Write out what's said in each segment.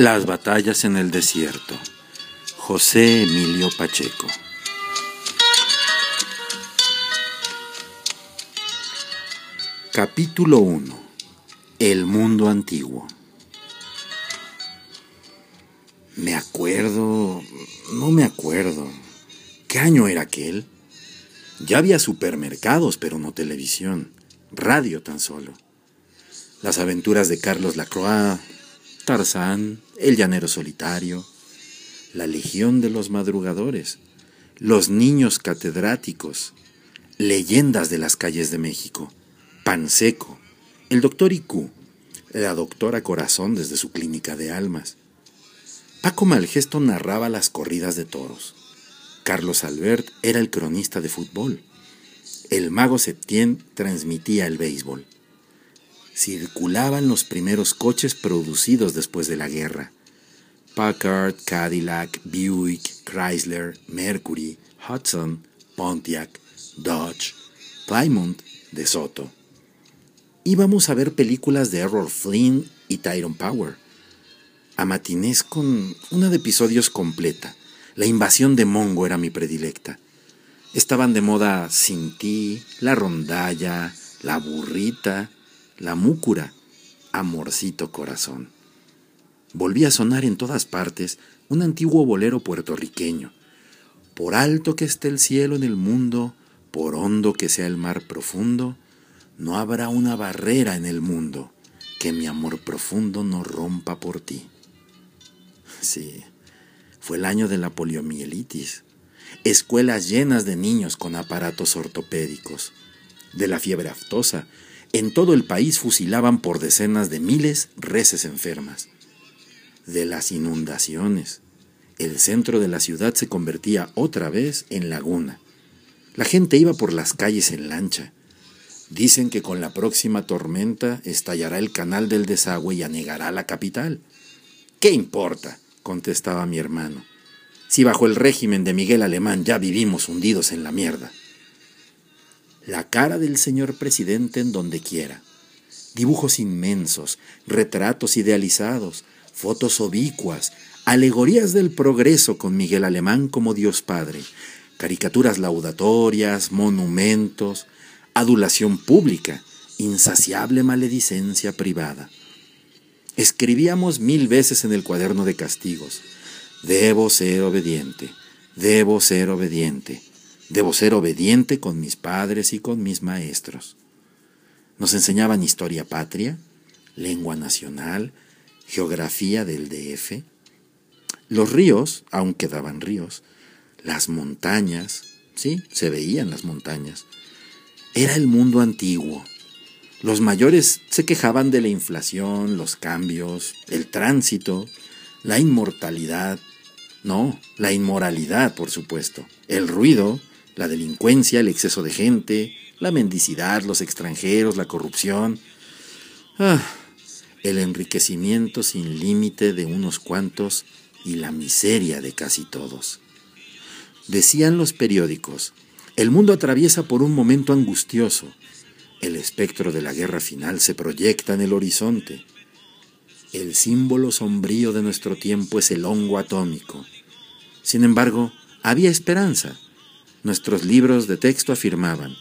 Las batallas en el desierto. José Emilio Pacheco. Capítulo 1. El mundo antiguo. Me acuerdo, no me acuerdo. ¿Qué año era aquel? Ya había supermercados, pero no televisión, radio tan solo. Las aventuras de Carlos Lacroix, Tarzán, El Llanero Solitario, La Legión de los Madrugadores, Los Niños Catedráticos, Leyendas de las Calles de México, Panseco, El Doctor Icu, la Doctora Corazón desde su clínica de almas. Paco Malgesto narraba las corridas de toros. Carlos Albert era el cronista de fútbol. El mago Septién transmitía el béisbol circulaban los primeros coches producidos después de la guerra. Packard, Cadillac, Buick, Chrysler, Mercury, Hudson, Pontiac, Dodge, Plymouth, De Soto. Íbamos a ver películas de Errol Flynn y Tyrone Power. A matinés con una de episodios completa. La invasión de Mongo era mi predilecta. Estaban de moda Sin ti, La Rondalla, La Burrita, la múcura, amorcito corazón. Volvía a sonar en todas partes un antiguo bolero puertorriqueño. Por alto que esté el cielo en el mundo, por hondo que sea el mar profundo, no habrá una barrera en el mundo que mi amor profundo no rompa por ti. Sí, fue el año de la poliomielitis, escuelas llenas de niños con aparatos ortopédicos, de la fiebre aftosa, en todo el país fusilaban por decenas de miles reses enfermas. De las inundaciones, el centro de la ciudad se convertía otra vez en laguna. La gente iba por las calles en lancha. Dicen que con la próxima tormenta estallará el canal del desagüe y anegará la capital. ¿Qué importa? contestaba mi hermano. Si bajo el régimen de Miguel Alemán ya vivimos hundidos en la mierda la cara del señor presidente en donde quiera. Dibujos inmensos, retratos idealizados, fotos oblicuas, alegorías del progreso con Miguel Alemán como Dios Padre, caricaturas laudatorias, monumentos, adulación pública, insaciable maledicencia privada. Escribíamos mil veces en el cuaderno de castigos, debo ser obediente, debo ser obediente, Debo ser obediente con mis padres y con mis maestros. Nos enseñaban historia patria, lengua nacional, geografía del DF. Los ríos, aún quedaban ríos, las montañas, sí, se veían las montañas. Era el mundo antiguo. Los mayores se quejaban de la inflación, los cambios, el tránsito, la inmortalidad, no, la inmoralidad, por supuesto, el ruido, la delincuencia, el exceso de gente, la mendicidad, los extranjeros, la corrupción. Ah, el enriquecimiento sin límite de unos cuantos y la miseria de casi todos. Decían los periódicos, el mundo atraviesa por un momento angustioso. El espectro de la guerra final se proyecta en el horizonte. El símbolo sombrío de nuestro tiempo es el hongo atómico. Sin embargo, había esperanza. Nuestros libros de texto afirmaban,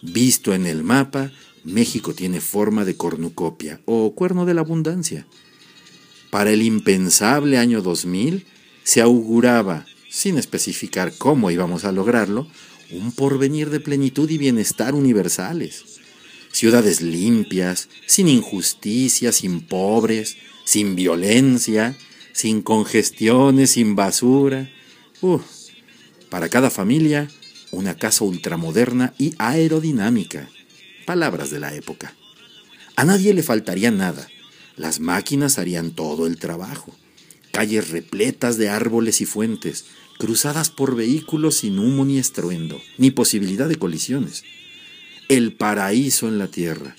visto en el mapa, México tiene forma de cornucopia o cuerno de la abundancia. Para el impensable año 2000 se auguraba, sin especificar cómo íbamos a lograrlo, un porvenir de plenitud y bienestar universales. Ciudades limpias, sin injusticia, sin pobres, sin violencia, sin congestiones, sin basura. Uh, para cada familia, una casa ultramoderna y aerodinámica. Palabras de la época. A nadie le faltaría nada. Las máquinas harían todo el trabajo. Calles repletas de árboles y fuentes, cruzadas por vehículos sin humo ni estruendo, ni posibilidad de colisiones. El paraíso en la tierra,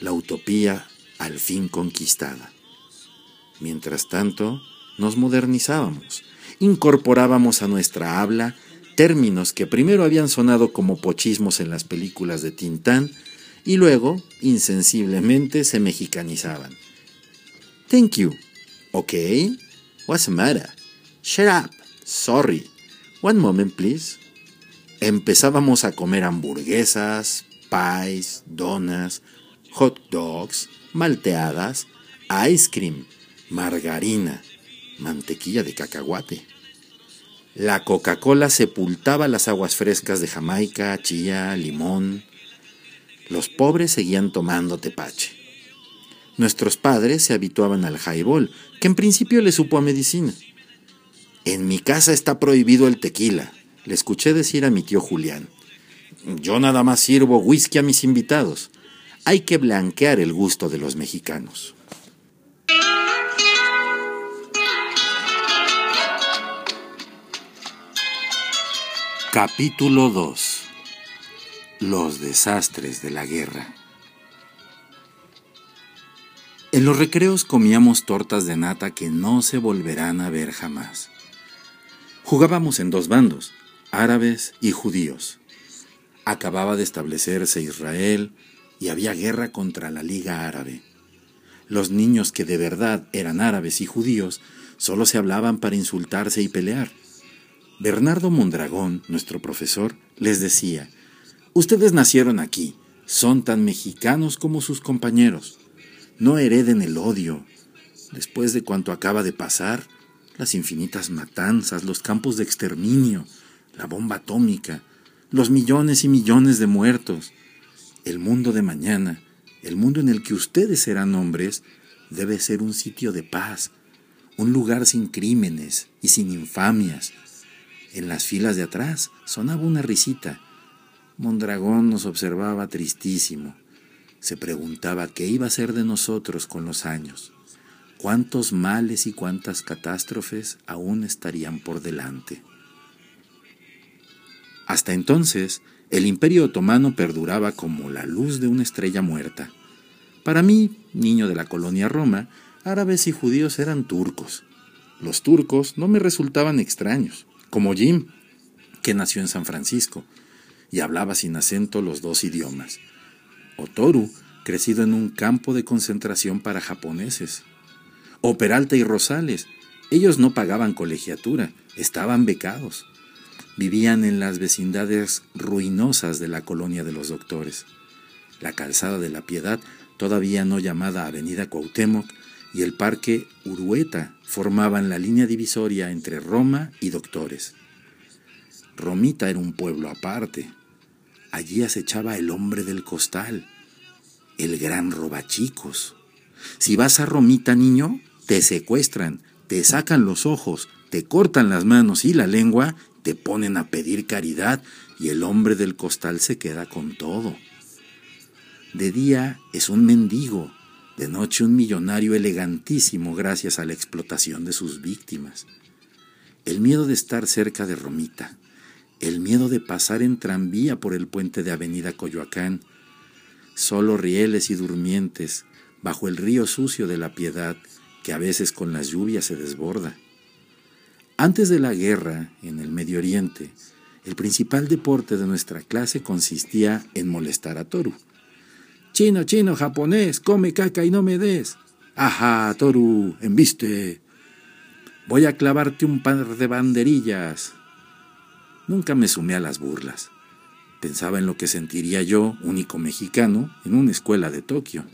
la utopía al fin conquistada. Mientras tanto, nos modernizábamos, incorporábamos a nuestra habla términos que primero habían sonado como pochismos en las películas de Tintán y luego, insensiblemente, se mexicanizaban. Thank you. Ok. What's the matter? Shut up. Sorry. One moment, please. Empezábamos a comer hamburguesas, pies, donas, hot dogs, malteadas, ice cream, margarina, mantequilla de cacahuate. La Coca-Cola sepultaba las aguas frescas de Jamaica, chía, limón. Los pobres seguían tomando tepache. Nuestros padres se habituaban al highball, que en principio le supo a medicina. En mi casa está prohibido el tequila, le escuché decir a mi tío Julián. Yo nada más sirvo whisky a mis invitados. Hay que blanquear el gusto de los mexicanos. Capítulo 2 Los desastres de la guerra En los recreos comíamos tortas de nata que no se volverán a ver jamás. Jugábamos en dos bandos, árabes y judíos. Acababa de establecerse Israel y había guerra contra la Liga Árabe. Los niños que de verdad eran árabes y judíos solo se hablaban para insultarse y pelear. Bernardo Mondragón, nuestro profesor, les decía, Ustedes nacieron aquí, son tan mexicanos como sus compañeros. No hereden el odio. Después de cuanto acaba de pasar, las infinitas matanzas, los campos de exterminio, la bomba atómica, los millones y millones de muertos, el mundo de mañana, el mundo en el que ustedes serán hombres, debe ser un sitio de paz, un lugar sin crímenes y sin infamias, en las filas de atrás sonaba una risita. Mondragón nos observaba tristísimo. Se preguntaba qué iba a ser de nosotros con los años. Cuántos males y cuántas catástrofes aún estarían por delante. Hasta entonces, el imperio otomano perduraba como la luz de una estrella muerta. Para mí, niño de la colonia Roma, árabes y judíos eran turcos. Los turcos no me resultaban extraños como Jim, que nació en San Francisco y hablaba sin acento los dos idiomas, o Toru, crecido en un campo de concentración para japoneses, o Peralta y Rosales, ellos no pagaban colegiatura, estaban becados, vivían en las vecindades ruinosas de la colonia de los doctores. La calzada de la Piedad, todavía no llamada Avenida Cuauhtémoc, y el Parque Urueta formaban la línea divisoria entre Roma y Doctores. Romita era un pueblo aparte. Allí acechaba el hombre del costal, el gran robachicos. Si vas a Romita, niño, te secuestran, te sacan los ojos, te cortan las manos y la lengua, te ponen a pedir caridad y el hombre del costal se queda con todo. De día es un mendigo, de noche un millonario elegantísimo gracias a la explotación de sus víctimas. El miedo de estar cerca de Romita, el miedo de pasar en tranvía por el puente de Avenida Coyoacán, solo rieles y durmientes bajo el río sucio de la piedad que a veces con las lluvias se desborda. Antes de la guerra en el Medio Oriente, el principal deporte de nuestra clase consistía en molestar a Toru. Chino, chino, japonés, come caca y no me des. Ajá, Toru, embiste. Voy a clavarte un par de banderillas. Nunca me sumé a las burlas. Pensaba en lo que sentiría yo, único mexicano, en una escuela de Tokio,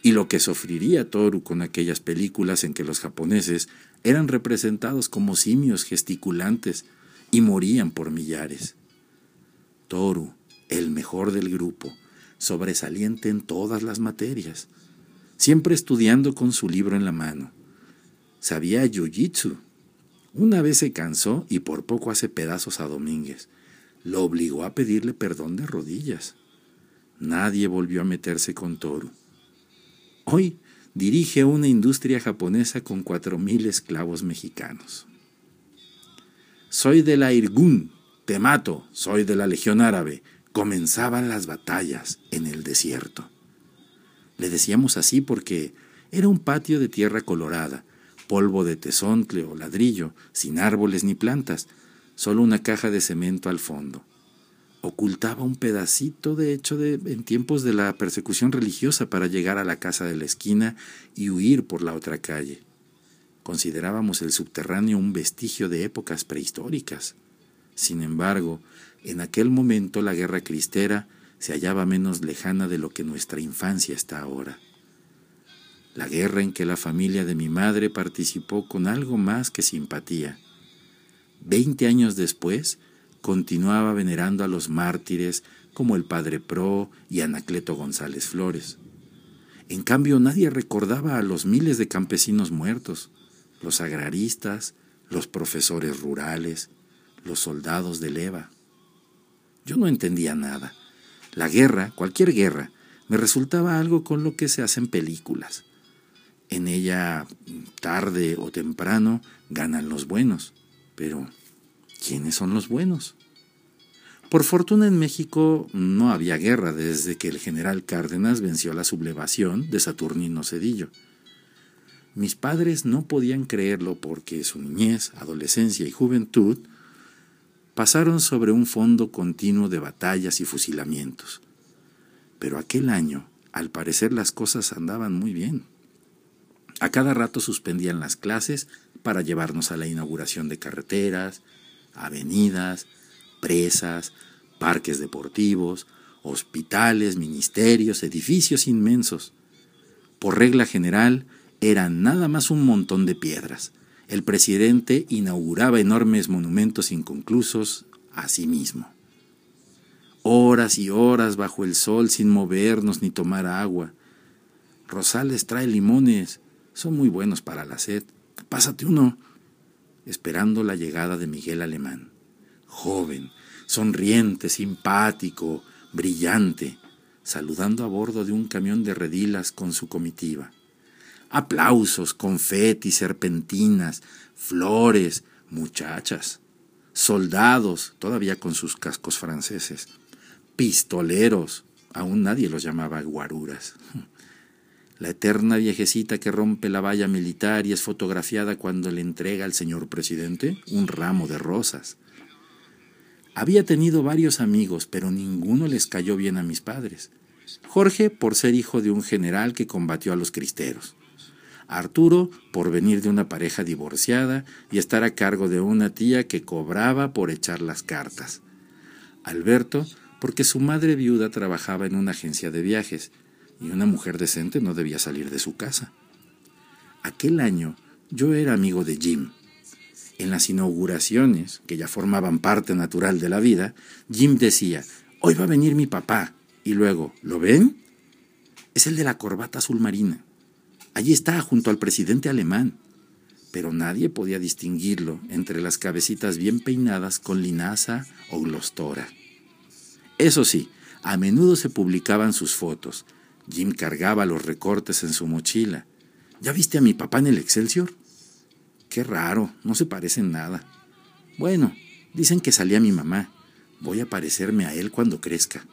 y lo que sufriría Toru con aquellas películas en que los japoneses eran representados como simios gesticulantes y morían por millares. Toru, el mejor del grupo, sobresaliente en todas las materias, siempre estudiando con su libro en la mano. Sabía jiu-jitsu. Una vez se cansó y por poco hace pedazos a Domínguez. Lo obligó a pedirle perdón de rodillas. Nadie volvió a meterse con Toru. Hoy dirige una industria japonesa con cuatro mil esclavos mexicanos. Soy de la Irgun, te mato, soy de la Legión Árabe, comenzaban las batallas en el desierto. Le decíamos así porque era un patio de tierra colorada, polvo de tesontle o ladrillo, sin árboles ni plantas, solo una caja de cemento al fondo. Ocultaba un pedacito de hecho de, en tiempos de la persecución religiosa para llegar a la casa de la esquina y huir por la otra calle. Considerábamos el subterráneo un vestigio de épocas prehistóricas. Sin embargo, en aquel momento la guerra cristera se hallaba menos lejana de lo que nuestra infancia está ahora. La guerra en que la familia de mi madre participó con algo más que simpatía. Veinte años después, continuaba venerando a los mártires como el padre Pro y Anacleto González Flores. En cambio, nadie recordaba a los miles de campesinos muertos, los agraristas, los profesores rurales, los soldados de leva. Yo no entendía nada. La guerra, cualquier guerra, me resultaba algo con lo que se hacen películas. En ella, tarde o temprano, ganan los buenos. Pero, ¿quiénes son los buenos? Por fortuna en México no había guerra desde que el general Cárdenas venció la sublevación de Saturnino Cedillo. Mis padres no podían creerlo porque su niñez, adolescencia y juventud pasaron sobre un fondo continuo de batallas y fusilamientos. Pero aquel año, al parecer las cosas andaban muy bien. A cada rato suspendían las clases para llevarnos a la inauguración de carreteras, avenidas, presas, parques deportivos, hospitales, ministerios, edificios inmensos. Por regla general, eran nada más un montón de piedras. El presidente inauguraba enormes monumentos inconclusos a sí mismo. Horas y horas bajo el sol sin movernos ni tomar agua. Rosales trae limones, son muy buenos para la sed. Pásate uno. Esperando la llegada de Miguel Alemán. Joven, sonriente, simpático, brillante, saludando a bordo de un camión de redilas con su comitiva. Aplausos, confetis, serpentinas, flores, muchachas, soldados, todavía con sus cascos franceses, pistoleros, aún nadie los llamaba guaruras. La eterna viejecita que rompe la valla militar y es fotografiada cuando le entrega al señor presidente un ramo de rosas. Había tenido varios amigos, pero ninguno les cayó bien a mis padres. Jorge por ser hijo de un general que combatió a los cristeros. Arturo por venir de una pareja divorciada y estar a cargo de una tía que cobraba por echar las cartas. Alberto porque su madre viuda trabajaba en una agencia de viajes y una mujer decente no debía salir de su casa. Aquel año yo era amigo de Jim. En las inauguraciones, que ya formaban parte natural de la vida, Jim decía, hoy va a venir mi papá. Y luego, ¿lo ven? Es el de la corbata azul marina. Allí está, junto al presidente alemán. Pero nadie podía distinguirlo entre las cabecitas bien peinadas con linaza o glostora. Eso sí, a menudo se publicaban sus fotos. Jim cargaba los recortes en su mochila. ¿Ya viste a mi papá en el Excelsior? Qué raro, no se parecen nada. Bueno, dicen que salía mi mamá. Voy a parecerme a él cuando crezca.